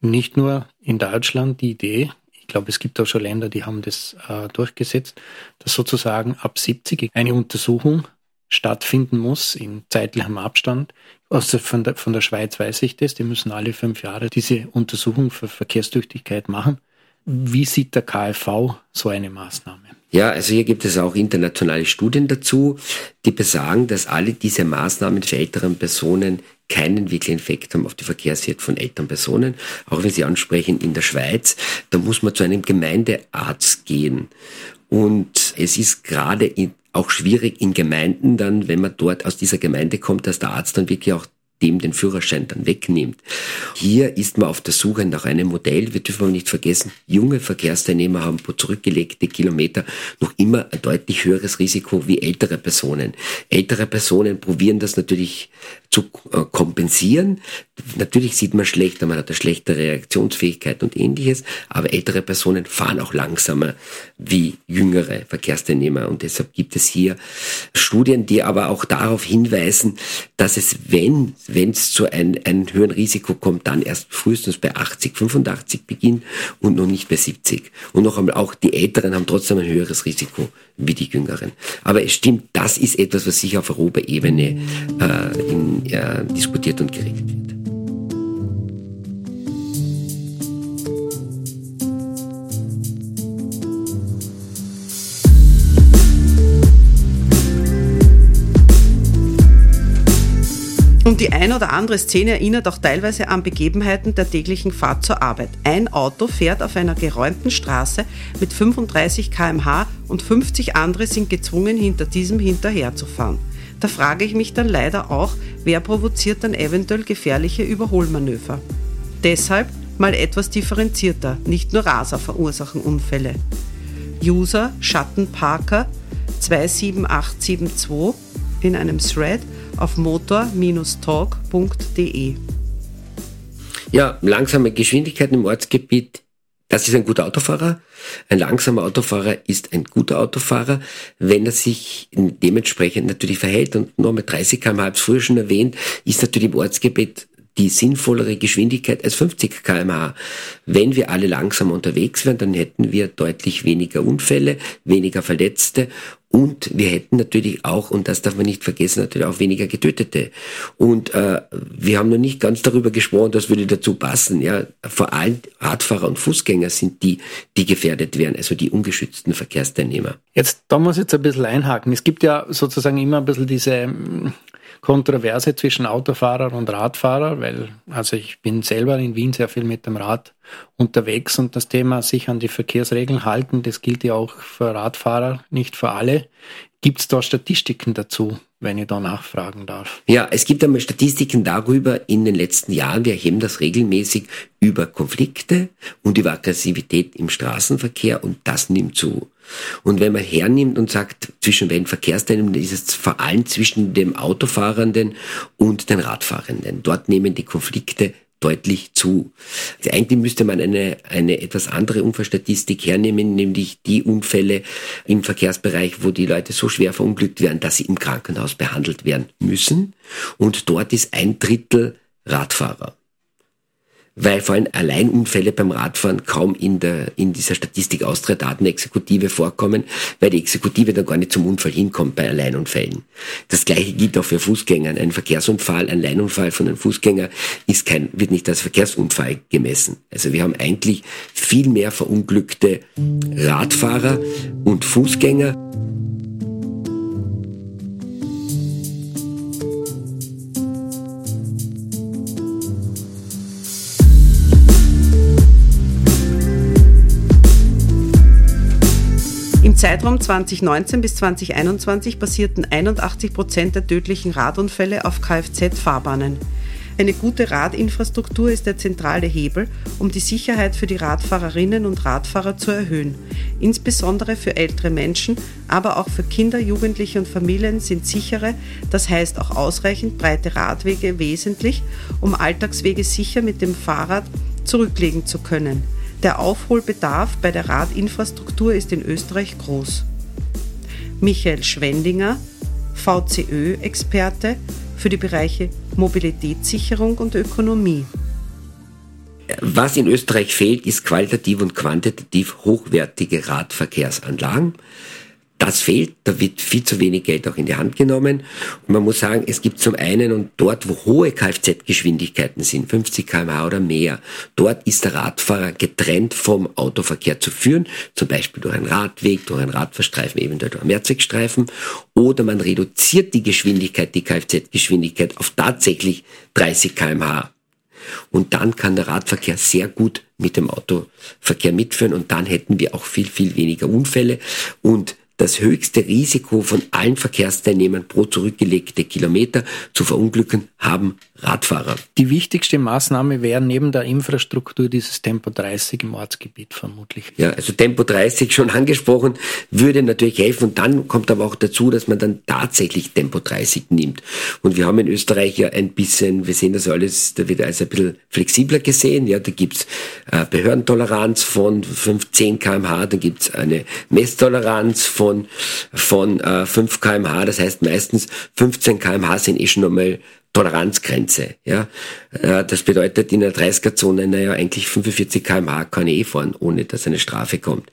S3: nicht nur in Deutschland die Idee, ich glaube, es gibt auch schon Länder, die haben das äh, durchgesetzt, dass sozusagen ab 70 eine Untersuchung stattfinden muss in zeitlichem Abstand. Also von der, von der Schweiz weiß ich das, die müssen alle fünf Jahre diese Untersuchung für Verkehrstüchtigkeit machen. Wie sieht der KfV so eine Maßnahme?
S1: Ja, also hier gibt es auch internationale Studien dazu, die besagen, dass alle diese Maßnahmen für älteren Personen keinen wirklichen Effekt haben auf die Verkehrssicherheit von älteren Personen. Auch wenn Sie ansprechen, in der Schweiz, da muss man zu einem Gemeindearzt gehen. Und es ist gerade in, auch schwierig in Gemeinden dann, wenn man dort aus dieser Gemeinde kommt, dass der Arzt dann wirklich auch dem den Führerschein dann wegnimmt. Hier ist man auf der Suche nach einem Modell. Wir dürfen nicht vergessen, junge Verkehrsteilnehmer haben pro zurückgelegte Kilometer noch immer ein deutlich höheres Risiko wie ältere Personen. Ältere Personen probieren das natürlich zu äh, kompensieren. Natürlich sieht man schlechter, man hat eine schlechtere Reaktionsfähigkeit und ähnliches, aber ältere Personen fahren auch langsamer wie jüngere Verkehrsteilnehmer und deshalb gibt es hier Studien, die aber auch darauf hinweisen, dass es, wenn wenn es zu einem, einem höheren Risiko kommt, dann erst frühestens bei 80, 85 beginnt und noch nicht bei 70. Und noch einmal, auch die Älteren haben trotzdem ein höheres Risiko wie die Jüngeren. Aber es stimmt, das ist etwas, was sich auf Europaebene äh, in, äh, diskutiert und geregelt wird.
S4: Und die ein oder andere Szene erinnert auch teilweise an Begebenheiten der täglichen Fahrt zur Arbeit. Ein Auto fährt auf einer geräumten Straße mit 35 km/h und 50 andere sind gezwungen, hinter diesem hinterherzufahren. Da frage ich mich dann leider auch, wer provoziert dann eventuell gefährliche Überholmanöver. Deshalb mal etwas differenzierter, nicht nur Raser verursachen Unfälle. User Schattenparker 27872 in einem Thread auf motor-talk.de.
S1: Ja, langsame Geschwindigkeit im Ortsgebiet, das ist ein guter Autofahrer. Ein langsamer Autofahrer ist ein guter Autofahrer, wenn er sich dementsprechend natürlich verhält. Und nur mit 30 km, habe ich früher schon erwähnt, ist natürlich im Ortsgebiet die sinnvollere Geschwindigkeit als 50 kmh. Wenn wir alle langsam unterwegs wären, dann hätten wir deutlich weniger Unfälle, weniger Verletzte und wir hätten natürlich auch, und das darf man nicht vergessen, natürlich auch weniger Getötete. Und äh, wir haben noch nicht ganz darüber gesprochen, das würde dazu passen. Ja, vor allem Radfahrer und Fußgänger sind die, die gefährdet werden, also die ungeschützten Verkehrsteilnehmer.
S3: Jetzt, da muss ich jetzt ein bisschen einhaken. Es gibt ja sozusagen immer ein bisschen diese Kontroverse zwischen Autofahrer und Radfahrer, weil also ich bin selber in Wien sehr viel mit dem Rad unterwegs und das Thema sich an die Verkehrsregeln halten, das gilt ja auch für Radfahrer, nicht für alle. Gibt es da Statistiken dazu, wenn ich da nachfragen darf?
S1: Ja, es gibt einmal Statistiken darüber in den letzten Jahren. Wir erheben das regelmäßig über Konflikte und über Aggressivität im Straßenverkehr und das nimmt zu. Und wenn man hernimmt und sagt, zwischen welchen Verkehrsteilnehmern ist es vor allem zwischen dem Autofahrenden und den Radfahrenden. Dort nehmen die Konflikte deutlich zu. Also eigentlich müsste man eine, eine etwas andere Unfallstatistik hernehmen, nämlich die Unfälle im Verkehrsbereich, wo die Leute so schwer verunglückt werden, dass sie im Krankenhaus behandelt werden müssen. Und dort ist ein Drittel Radfahrer. Weil vor allem Alleinunfälle beim Radfahren kaum in, der, in dieser Statistik Austria-Datenexekutive vorkommen, weil die Exekutive dann gar nicht zum Unfall hinkommt bei Alleinunfällen. Das gleiche gilt auch für Fußgänger. Ein Verkehrsunfall, ein Alleinunfall von einem Fußgänger ist kein, wird nicht als Verkehrsunfall gemessen. Also wir haben eigentlich viel mehr verunglückte Radfahrer und Fußgänger.
S4: Zeitraum 2019 bis 2021 basierten 81 Prozent der tödlichen Radunfälle auf Kfz-Fahrbahnen. Eine gute Radinfrastruktur ist der zentrale Hebel, um die Sicherheit für die Radfahrerinnen und Radfahrer zu erhöhen. Insbesondere für ältere Menschen, aber auch für Kinder, Jugendliche und Familien sind sichere, das heißt auch ausreichend breite Radwege wesentlich, um Alltagswege sicher mit dem Fahrrad zurücklegen zu können. Der Aufholbedarf bei der Radinfrastruktur ist in Österreich groß. Michael Schwendinger, VCÖ-Experte für die Bereiche Mobilitätssicherung und Ökonomie.
S1: Was in Österreich fehlt, ist qualitativ und quantitativ hochwertige Radverkehrsanlagen. Das fehlt, da wird viel zu wenig Geld auch in die Hand genommen. Und man muss sagen, es gibt zum einen und dort, wo hohe Kfz-Geschwindigkeiten sind, 50 kmh oder mehr, dort ist der Radfahrer getrennt vom Autoverkehr zu führen, zum Beispiel durch einen Radweg, durch einen Radverstreifen, eventuell durch einen Mehrzweckstreifen, oder man reduziert die Geschwindigkeit, die Kfz-Geschwindigkeit auf tatsächlich 30 kmh. Und dann kann der Radverkehr sehr gut mit dem Autoverkehr mitführen und dann hätten wir auch viel, viel weniger Unfälle und das höchste Risiko von allen Verkehrsteilnehmern pro zurückgelegte Kilometer zu verunglücken haben Radfahrer.
S3: Die wichtigste Maßnahme wäre neben der Infrastruktur dieses Tempo 30 im Ortsgebiet vermutlich.
S1: Ja, also Tempo 30 schon angesprochen, würde natürlich helfen. Und dann kommt aber auch dazu, dass man dann tatsächlich Tempo 30 nimmt. Und wir haben in Österreich ja ein bisschen, wir sehen das alles, da wird alles ein bisschen flexibler gesehen. Ja, da gibt's äh, Behördentoleranz von 15 kmh, dann gibt's eine Messtoleranz von, von äh, 5 kmh. Das heißt meistens 15 kmh sind eh schon einmal Toleranzgrenze. Ja, äh, das bedeutet in der 30er-Zone, naja, eigentlich 45 km/h kann ich eh fahren, ohne dass eine Strafe kommt.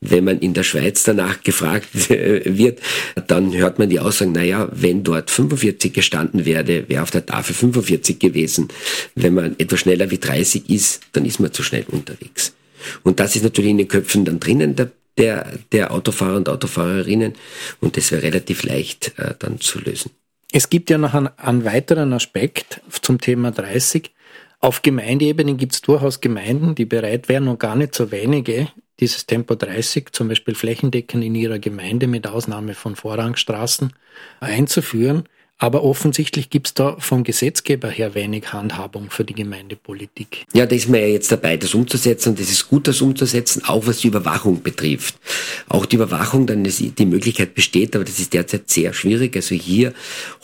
S1: Wenn man in der Schweiz danach gefragt wird, dann hört man die Aussagen, naja, wenn dort 45 gestanden wäre, wäre auf der Tafel 45 gewesen. Wenn man etwas schneller wie 30 ist, dann ist man zu schnell unterwegs. Und das ist natürlich in den Köpfen dann drinnen der, der, der Autofahrer und Autofahrerinnen und das wäre relativ leicht äh, dann zu lösen.
S3: Es gibt ja noch einen, einen weiteren Aspekt zum Thema 30. Auf Gemeindeebene gibt es durchaus Gemeinden, die bereit wären und gar nicht so wenige, dieses Tempo 30 zum Beispiel flächendeckend in ihrer Gemeinde mit Ausnahme von Vorrangstraßen einzuführen. Aber offensichtlich gibt es da vom Gesetzgeber her wenig Handhabung für die Gemeindepolitik.
S1: Ja, da ist man ja jetzt dabei, das umzusetzen und es ist gut, das umzusetzen, auch was die Überwachung betrifft. Auch die Überwachung, dann ist die Möglichkeit besteht, aber das ist derzeit sehr schwierig. Also hier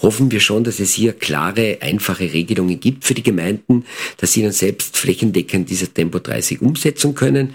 S1: hoffen wir schon, dass es hier klare, einfache Regelungen gibt für die Gemeinden, dass sie dann selbst flächendeckend diese Tempo 30 umsetzen können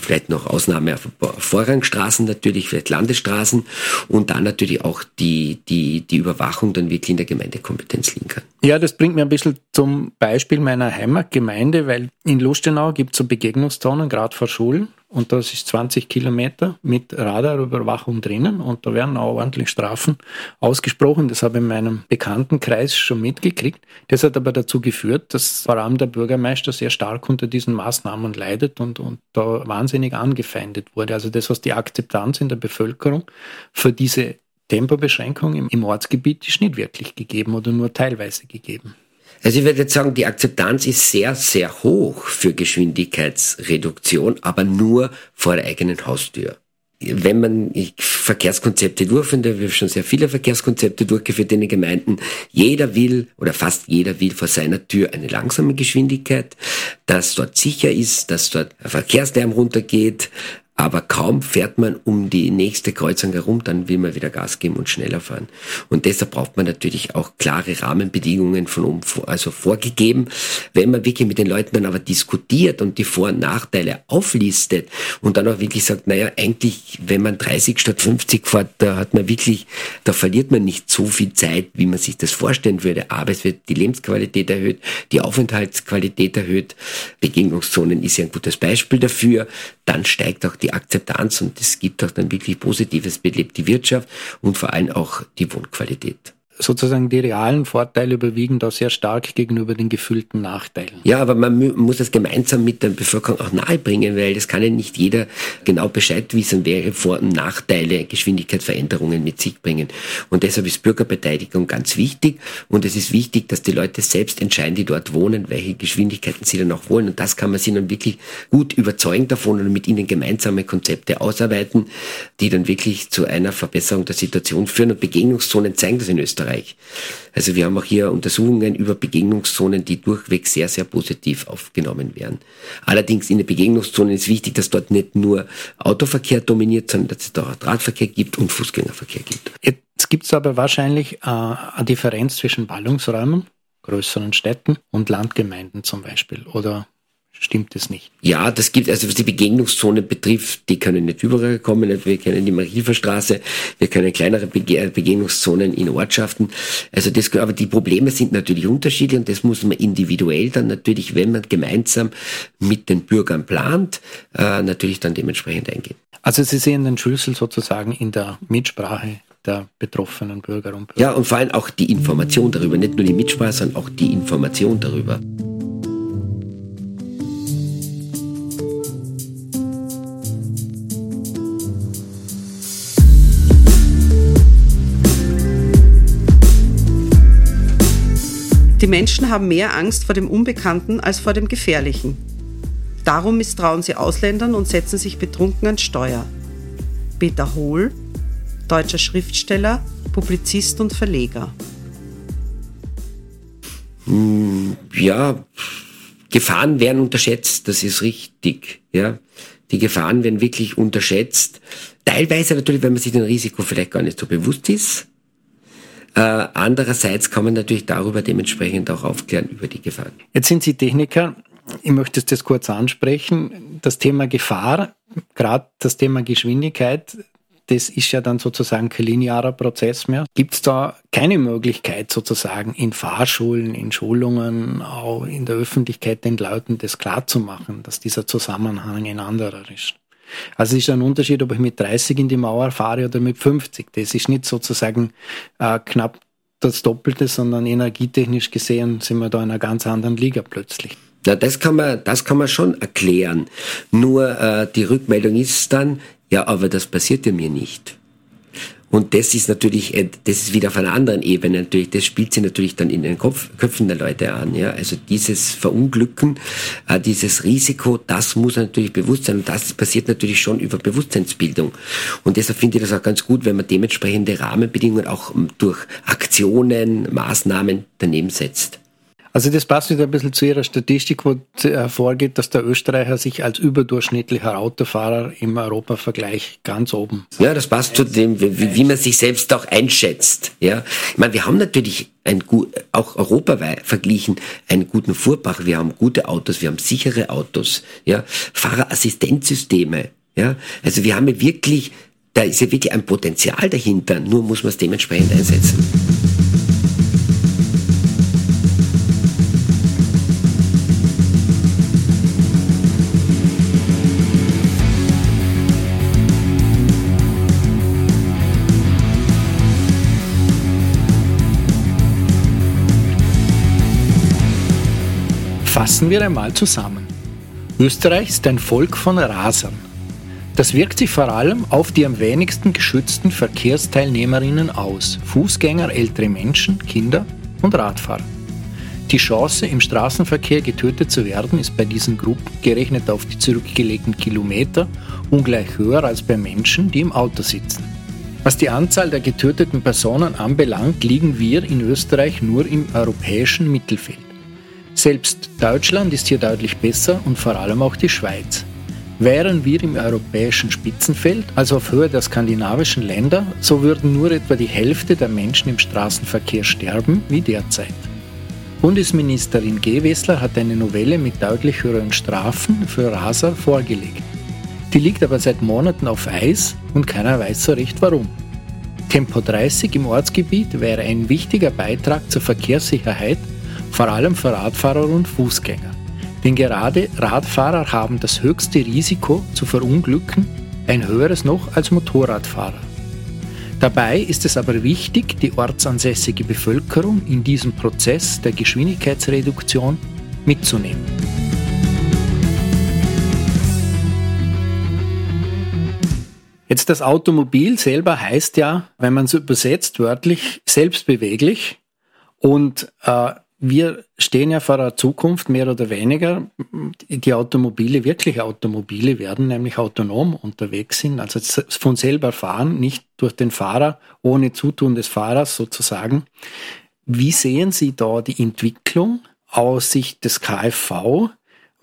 S1: vielleicht noch Ausnahme auf Vorrangstraßen natürlich, vielleicht Landesstraßen und dann natürlich auch die, die, die Überwachung dann wirklich in der Gemeindekompetenz liegen kann.
S3: Ja, das bringt mir ein bisschen zum Beispiel meiner Heimatgemeinde, weil in Lustenau gibt es so Begegnungszonen, gerade vor Schulen und das ist 20 Kilometer mit Radarüberwachung drinnen und da werden auch ordentlich Strafen ausgesprochen. Das habe ich in meinem Bekanntenkreis schon mitgekriegt. Das hat aber dazu geführt, dass vor allem der Bürgermeister sehr stark unter diesen Maßnahmen leidet und, und da wahnsinnig angefeindet wurde. Also das, was die Akzeptanz in der Bevölkerung für diese Tempobeschränkung im, im Ortsgebiet ist nicht wirklich gegeben oder nur teilweise gegeben.
S1: Also ich würde jetzt sagen, die Akzeptanz ist sehr, sehr hoch für Geschwindigkeitsreduktion, aber nur vor der eigenen Haustür. Wenn man Verkehrskonzepte durchführt, wir haben schon sehr viele Verkehrskonzepte durchgeführt in den Gemeinden, jeder will oder fast jeder will vor seiner Tür eine langsame Geschwindigkeit, dass dort sicher ist, dass dort Verkehrslärm runtergeht, Aber kaum fährt man um die nächste Kreuzung herum, dann will man wieder Gas geben und schneller fahren. Und deshalb braucht man natürlich auch klare Rahmenbedingungen von oben, also vorgegeben. Wenn man wirklich mit den Leuten dann aber diskutiert und die Vor- und Nachteile auflistet und dann auch wirklich sagt, naja, eigentlich, wenn man 30 statt 50 fährt, da hat man wirklich, da verliert man nicht so viel Zeit, wie man sich das vorstellen würde. Aber es wird die Lebensqualität erhöht, die Aufenthaltsqualität erhöht. Begegnungszonen ist ja ein gutes Beispiel dafür. Dann steigt auch die Akzeptanz und es gibt auch dann wirklich Positives, belebt die Wirtschaft und vor allem auch die Wohnqualität
S3: sozusagen die realen Vorteile überwiegen da sehr stark gegenüber den gefühlten Nachteilen.
S1: Ja, aber man muss das gemeinsam mit der Bevölkerung auch nahebringen, weil das kann ja nicht jeder genau Bescheid wissen, welche Vor- und Nachteile Geschwindigkeitsveränderungen mit sich bringen. Und deshalb ist Bürgerbeteiligung ganz wichtig und es ist wichtig, dass die Leute selbst entscheiden, die dort wohnen, welche Geschwindigkeiten sie dann auch wollen. Und das kann man sie dann wirklich gut überzeugen davon und mit ihnen gemeinsame Konzepte ausarbeiten, die dann wirklich zu einer Verbesserung der Situation führen. Und Begegnungszonen zeigen das in Österreich. Österreich. Also wir haben auch hier Untersuchungen über Begegnungszonen, die durchweg sehr, sehr positiv aufgenommen werden. Allerdings in den Begegnungszonen ist wichtig, dass dort nicht nur Autoverkehr dominiert, sondern dass es da auch Radverkehr gibt und Fußgängerverkehr gibt.
S3: Jetzt gibt es aber wahrscheinlich äh, eine Differenz zwischen Ballungsräumen, größeren Städten und Landgemeinden zum Beispiel. Oder stimmt es nicht.
S1: Ja, das gibt, also was die Begegnungszone betrifft, die können nicht überall kommen. Wir kennen die Mariehilferstraße, wir können kleinere Bege Begegnungszonen in Ortschaften. Also das, aber die Probleme sind natürlich unterschiedlich und das muss man individuell dann natürlich, wenn man gemeinsam mit den Bürgern plant, äh, natürlich dann dementsprechend eingehen.
S3: Also Sie sehen den Schlüssel sozusagen in der Mitsprache der betroffenen Bürger und Bürger.
S1: Ja, und vor allem auch die Information darüber, nicht nur die Mitsprache, sondern auch die Information darüber.
S4: Menschen haben mehr Angst vor dem Unbekannten als vor dem Gefährlichen. Darum misstrauen sie Ausländern und setzen sich betrunken ans Steuer. Peter Hohl, deutscher Schriftsteller, Publizist und Verleger.
S1: Hm, ja, Gefahren werden unterschätzt, das ist richtig. Ja, die Gefahren werden wirklich unterschätzt. Teilweise natürlich, wenn man sich dem Risiko vielleicht gar nicht so bewusst ist. Äh, andererseits kann man natürlich darüber dementsprechend auch aufklären über die Gefahren.
S3: Jetzt sind Sie Techniker. Ich möchte das kurz ansprechen. Das Thema Gefahr, gerade das Thema Geschwindigkeit, das ist ja dann sozusagen kein linearer Prozess mehr. Gibt es da keine Möglichkeit sozusagen in Fahrschulen, in Schulungen, auch in der Öffentlichkeit den Leuten das klarzumachen, dass dieser Zusammenhang ein anderer ist? Also es ist ein Unterschied, ob ich mit 30 in die Mauer fahre oder mit 50. Das ist nicht sozusagen äh, knapp das Doppelte, sondern energietechnisch gesehen sind wir da in einer ganz anderen Liga plötzlich.
S1: Ja, das kann man, das kann man schon erklären. Nur äh, die Rückmeldung ist dann, ja, aber das passiert ja mir nicht. Und das ist natürlich, äh, das ist wieder auf einer anderen Ebene natürlich, das spielt sich natürlich dann in den Kopf, Köpfen der Leute an. Ja? Also dieses Verunglücken, äh, dieses Risiko, das muss natürlich bewusst sein. Und das passiert natürlich schon über Bewusstseinsbildung. Und deshalb finde ich das auch ganz gut, wenn man dementsprechende Rahmenbedingungen auch ähm, durch Aktionen, Maßnahmen daneben setzt.
S3: Also das passt wieder ein bisschen zu Ihrer Statistik, wo hervorgeht, dass der Österreicher sich als überdurchschnittlicher Autofahrer im Europavergleich ganz oben.
S1: Ja, das passt zu dem, wie, wie man sich selbst auch einschätzt. Ja, ich meine, wir haben natürlich ein gut, auch europaweit verglichen einen guten Fuhrpark. Wir haben gute Autos, wir haben sichere Autos, ja, Fahrerassistenzsysteme. Ja, also wir haben wirklich, da ist ja wirklich ein Potenzial dahinter. Nur muss man es dementsprechend einsetzen.
S3: Fassen wir einmal zusammen. Österreich ist ein Volk von Rasern. Das wirkt sich vor allem auf die am wenigsten geschützten Verkehrsteilnehmerinnen aus, Fußgänger, ältere Menschen, Kinder und Radfahrer. Die Chance, im Straßenverkehr getötet zu werden, ist bei diesen Gruppen, gerechnet auf die zurückgelegten Kilometer, ungleich höher als bei Menschen, die im Auto sitzen. Was die Anzahl der getöteten Personen anbelangt, liegen wir in Österreich nur im europäischen Mittelfeld. Selbst Deutschland ist hier deutlich besser und vor allem auch die Schweiz. Wären wir im europäischen Spitzenfeld, also auf Höhe der skandinavischen Länder, so würden nur etwa die Hälfte der Menschen im Straßenverkehr sterben wie derzeit. Bundesministerin Gewessler hat eine Novelle mit deutlich höheren Strafen für Raser vorgelegt. Die liegt aber seit Monaten auf Eis und keiner weiß so recht warum. Tempo 30 im Ortsgebiet wäre ein wichtiger Beitrag zur Verkehrssicherheit, vor allem für Radfahrer und Fußgänger. Denn gerade Radfahrer haben das höchste Risiko zu verunglücken, ein höheres noch als Motorradfahrer. Dabei ist es aber wichtig, die ortsansässige Bevölkerung in diesem Prozess der Geschwindigkeitsreduktion mitzunehmen. Jetzt das Automobil selber heißt ja, wenn man es übersetzt wörtlich, selbstbeweglich. Und äh, wir stehen ja vor der Zukunft mehr oder weniger. Die Automobile, wirklich Automobile werden nämlich autonom unterwegs sind, also von selber fahren, nicht durch den Fahrer, ohne Zutun des Fahrers sozusagen. Wie sehen Sie da die Entwicklung aus Sicht des KfV?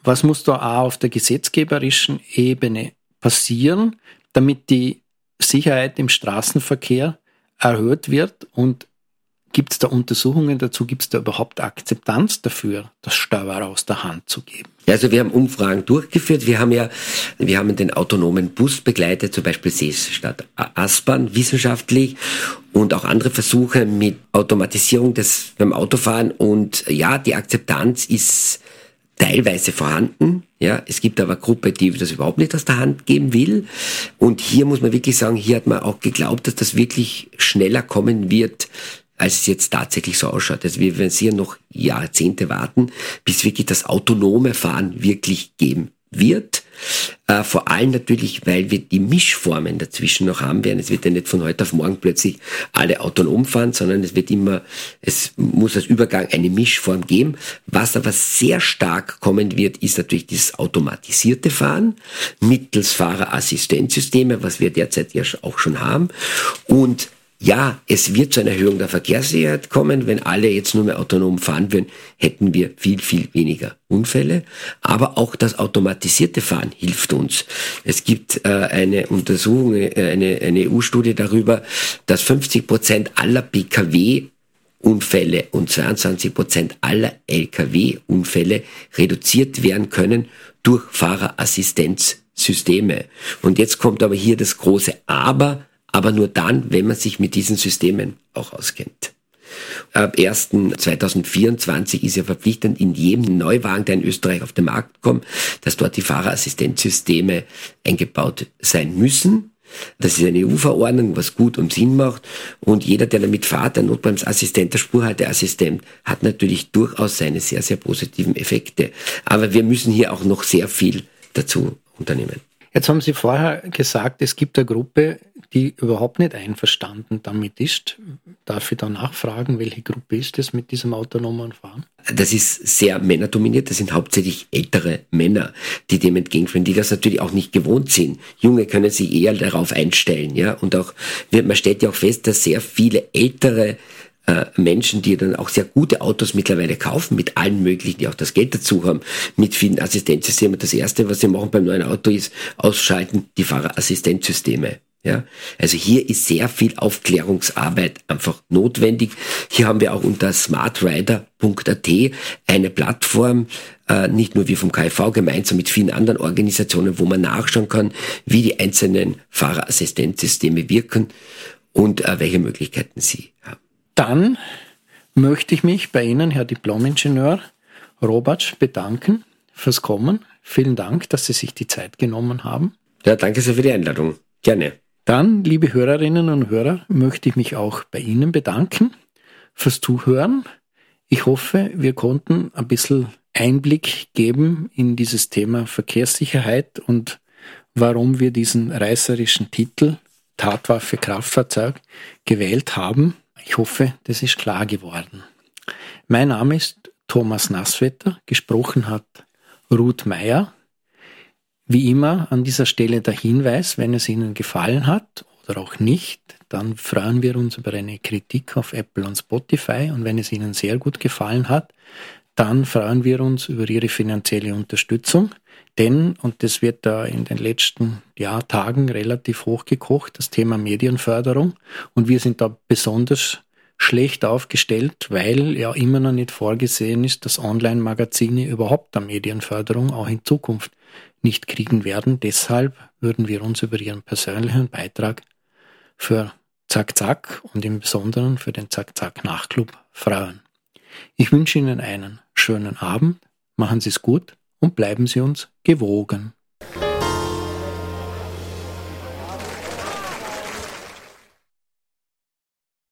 S3: Was muss da auch auf der gesetzgeberischen Ebene passieren, damit die Sicherheit im Straßenverkehr erhöht wird und Gibt es da Untersuchungen dazu? Gibt es da überhaupt Akzeptanz dafür, das Steuer aus der Hand zu geben?
S1: Ja, also wir haben Umfragen durchgeführt. Wir haben ja, wir haben den autonomen Bus begleitet, zum Beispiel Seestadt Aspern wissenschaftlich und auch andere Versuche mit Automatisierung des beim Autofahren. Und ja, die Akzeptanz ist teilweise vorhanden. Ja, es gibt aber Gruppe, die das überhaupt nicht aus der Hand geben will. Und hier muss man wirklich sagen, hier hat man auch geglaubt, dass das wirklich schneller kommen wird, als es jetzt tatsächlich so ausschaut. Also wir werden hier noch Jahrzehnte warten, bis wirklich das autonome Fahren wirklich geben wird. Äh, vor allem natürlich, weil wir die Mischformen dazwischen noch haben werden. Es wird ja nicht von heute auf morgen plötzlich alle autonom fahren, sondern es wird immer, es muss als Übergang eine Mischform geben. Was aber sehr stark kommen wird, ist natürlich dieses automatisierte Fahren mittels Fahrerassistenzsysteme, was wir derzeit ja auch schon haben. Und ja, es wird zu einer Erhöhung der Verkehrssicherheit kommen. Wenn alle jetzt nur mehr autonom fahren würden, hätten wir viel, viel weniger Unfälle. Aber auch das automatisierte Fahren hilft uns. Es gibt äh, eine Untersuchung, äh, eine, eine EU-Studie darüber, dass 50 Prozent aller Pkw Unfälle und 22 Prozent aller Lkw-Unfälle reduziert werden können durch Fahrerassistenzsysteme. Und jetzt kommt aber hier das große Aber aber nur dann, wenn man sich mit diesen Systemen auch auskennt. Ab 1. 2024 ist ja verpflichtend in jedem Neuwagen, der in Österreich auf den Markt kommt, dass dort die Fahrerassistenzsysteme eingebaut sein müssen. Das ist eine EU-Verordnung, was gut und Sinn macht. Und jeder, der damit fährt, der Notbremsassistent, der Spurhalteassistent, hat natürlich durchaus seine sehr, sehr positiven Effekte. Aber wir müssen hier auch noch sehr viel dazu unternehmen.
S3: Jetzt haben Sie vorher gesagt, es gibt eine Gruppe, die überhaupt nicht einverstanden damit ist. Darf ich da nachfragen, welche Gruppe ist das mit diesem autonomen Fahren?
S1: Das ist sehr männerdominiert. Das sind hauptsächlich ältere Männer, die dem entgegenführen, die das natürlich auch nicht gewohnt sind. Junge können sich eher darauf einstellen, ja. Und auch, man stellt ja auch fest, dass sehr viele ältere äh, Menschen, die dann auch sehr gute Autos mittlerweile kaufen, mit allen möglichen, die auch das Geld dazu haben, mit vielen Assistenzsystemen. Das erste, was sie machen beim neuen Auto, ist ausschalten die Fahrerassistenzsysteme. Ja, also hier ist sehr viel Aufklärungsarbeit einfach notwendig. Hier haben wir auch unter smartrider.at eine Plattform, äh, nicht nur wir vom KV gemeinsam mit vielen anderen Organisationen, wo man nachschauen kann, wie die einzelnen Fahrerassistenzsysteme wirken und äh, welche Möglichkeiten sie haben.
S3: Dann möchte ich mich bei Ihnen, Herr Diplomingenieur Robatsch, bedanken fürs Kommen. Vielen Dank, dass Sie sich die Zeit genommen haben.
S1: Ja, danke sehr für die Einladung. Gerne.
S3: Dann, liebe Hörerinnen und Hörer, möchte ich mich auch bei Ihnen bedanken fürs Zuhören. Ich hoffe, wir konnten ein bisschen Einblick geben in dieses Thema Verkehrssicherheit und warum wir diesen reißerischen Titel Tatwaffe Kraftfahrzeug gewählt haben. Ich hoffe, das ist klar geworden. Mein Name ist Thomas Nasswetter, gesprochen hat Ruth Meyer. Wie immer an dieser Stelle der Hinweis, wenn es Ihnen gefallen hat oder auch nicht, dann freuen wir uns über eine Kritik auf Apple und Spotify und wenn es Ihnen sehr gut gefallen hat, dann freuen wir uns über Ihre finanzielle Unterstützung. Denn, und das wird da in den letzten ja, Tagen relativ hochgekocht, das Thema Medienförderung. Und wir sind da besonders schlecht aufgestellt, weil ja immer noch nicht vorgesehen ist, dass Online-Magazine überhaupt eine Medienförderung auch in Zukunft nicht kriegen werden. Deshalb würden wir uns über Ihren persönlichen Beitrag für Zack Zack und im Besonderen für den Zack Zack Nachtclub freuen. Ich wünsche Ihnen einen schönen Abend, machen Sie es gut und bleiben Sie uns gewogen.